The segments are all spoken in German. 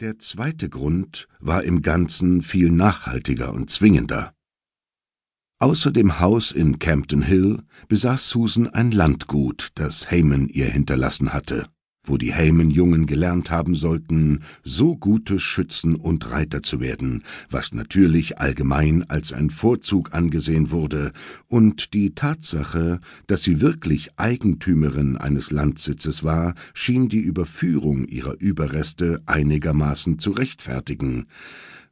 Der zweite Grund war im Ganzen viel nachhaltiger und zwingender. Außer dem Haus in Campden Hill besaß Susan ein Landgut, das Heyman ihr hinterlassen hatte wo die Heyman-Jungen gelernt haben sollten, so gute Schützen und Reiter zu werden, was natürlich allgemein als ein Vorzug angesehen wurde, und die Tatsache, dass sie wirklich Eigentümerin eines Landsitzes war, schien die Überführung ihrer Überreste einigermaßen zu rechtfertigen.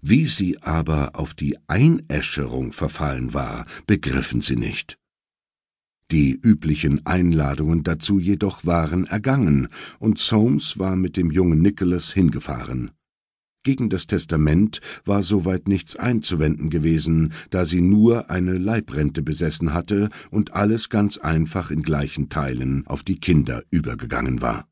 Wie sie aber auf die Einäscherung verfallen war, begriffen sie nicht. Die üblichen Einladungen dazu jedoch waren ergangen, und Soames war mit dem jungen Nicholas hingefahren. Gegen das Testament war soweit nichts einzuwenden gewesen, da sie nur eine Leibrente besessen hatte und alles ganz einfach in gleichen Teilen auf die Kinder übergegangen war.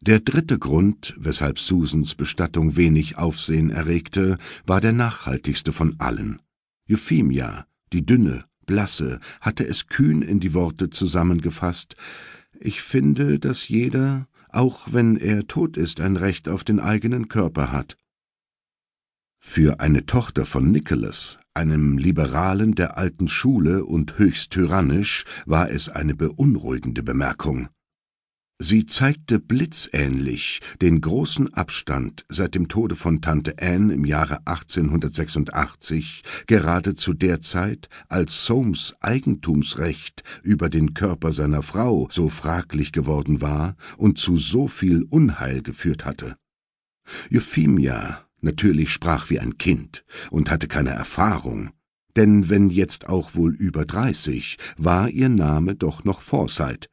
Der dritte Grund, weshalb Susans Bestattung wenig Aufsehen erregte, war der nachhaltigste von allen. Euphemia, die dünne, blasse, hatte es kühn in die Worte zusammengefasst Ich finde, dass jeder, auch wenn er tot ist, ein Recht auf den eigenen Körper hat. Für eine Tochter von Nicholas, einem Liberalen der alten Schule und höchst tyrannisch, war es eine beunruhigende Bemerkung. Sie zeigte blitzähnlich den großen Abstand seit dem Tode von Tante Anne im Jahre 1886, gerade zu der Zeit, als Soames Eigentumsrecht über den Körper seiner Frau so fraglich geworden war und zu so viel Unheil geführt hatte. Euphemia natürlich sprach wie ein Kind und hatte keine Erfahrung, denn wenn jetzt auch wohl über dreißig, war ihr Name doch noch Forsyth,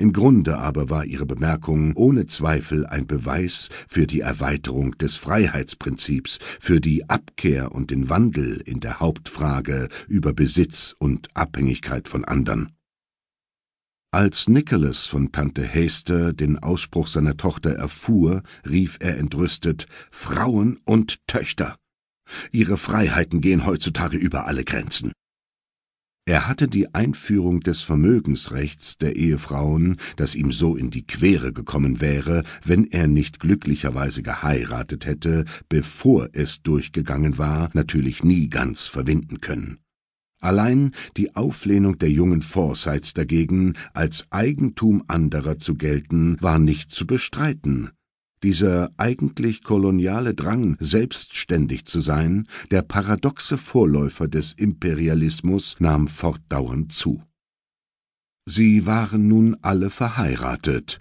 im Grunde aber war ihre Bemerkung ohne Zweifel ein Beweis für die Erweiterung des Freiheitsprinzips, für die Abkehr und den Wandel in der Hauptfrage über Besitz und Abhängigkeit von andern. Als Nicholas von Tante Hester den Ausspruch seiner Tochter erfuhr, rief er entrüstet Frauen und Töchter. Ihre Freiheiten gehen heutzutage über alle Grenzen. Er hatte die Einführung des Vermögensrechts der Ehefrauen, das ihm so in die Quere gekommen wäre, wenn er nicht glücklicherweise geheiratet hätte, bevor es durchgegangen war, natürlich nie ganz verwinden können. Allein die Auflehnung der jungen Forsyths dagegen, als Eigentum anderer zu gelten, war nicht zu bestreiten, dieser eigentlich koloniale Drang, selbstständig zu sein, der paradoxe Vorläufer des Imperialismus, nahm fortdauernd zu. Sie waren nun alle verheiratet,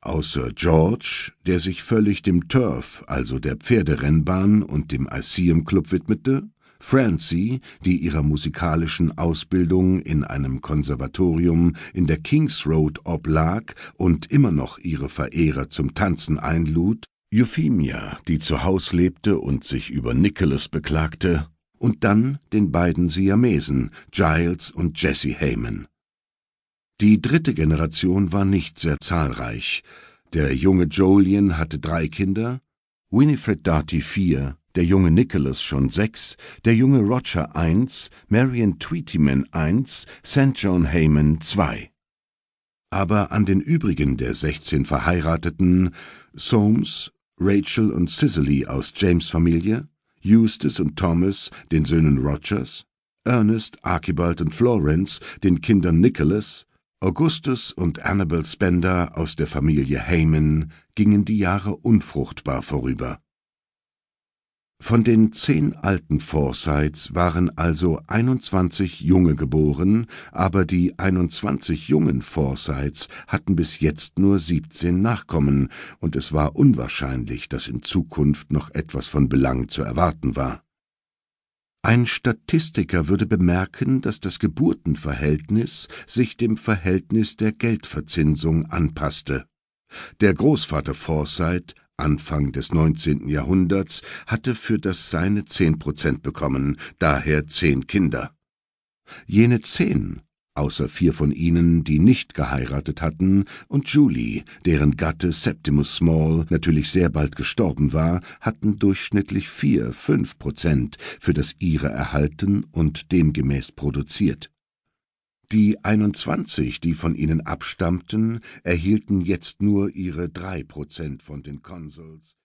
außer George, der sich völlig dem Turf, also der Pferderennbahn und dem Lyceum Club widmete, Francie, die ihrer musikalischen Ausbildung in einem Konservatorium in der Kings Road oblag und immer noch ihre Verehrer zum Tanzen einlud, Euphemia, die zu Haus lebte und sich über Nicholas beklagte, und dann den beiden Siamesen, Giles und Jesse Heyman. Die dritte Generation war nicht sehr zahlreich. Der junge Jolien hatte drei Kinder, Winifred Darty vier, der junge Nicholas schon sechs, der junge Roger eins, Marion Tweetyman eins, St. John Heyman zwei. Aber an den übrigen der sechzehn Verheirateten, Soames, Rachel und Cicely aus James Familie, Eustace und Thomas, den Söhnen Rogers, Ernest, Archibald und Florence, den Kindern Nicholas, Augustus und Annabel Spender aus der Familie Heyman, gingen die Jahre unfruchtbar vorüber. Von den zehn alten Forsyths waren also einundzwanzig Junge geboren, aber die einundzwanzig jungen Forsyths hatten bis jetzt nur siebzehn Nachkommen, und es war unwahrscheinlich, dass in Zukunft noch etwas von Belang zu erwarten war. Ein Statistiker würde bemerken, dass das Geburtenverhältnis sich dem Verhältnis der Geldverzinsung anpasste. Der Großvater Forsyth Anfang des 19. Jahrhunderts hatte für das seine zehn Prozent bekommen, daher zehn Kinder. Jene zehn, außer vier von ihnen, die nicht geheiratet hatten, und Julie, deren Gatte Septimus Small natürlich sehr bald gestorben war, hatten durchschnittlich vier, fünf Prozent für das ihre erhalten und demgemäß produziert. Die einundzwanzig, die von ihnen abstammten, erhielten jetzt nur ihre drei Prozent von den Consuls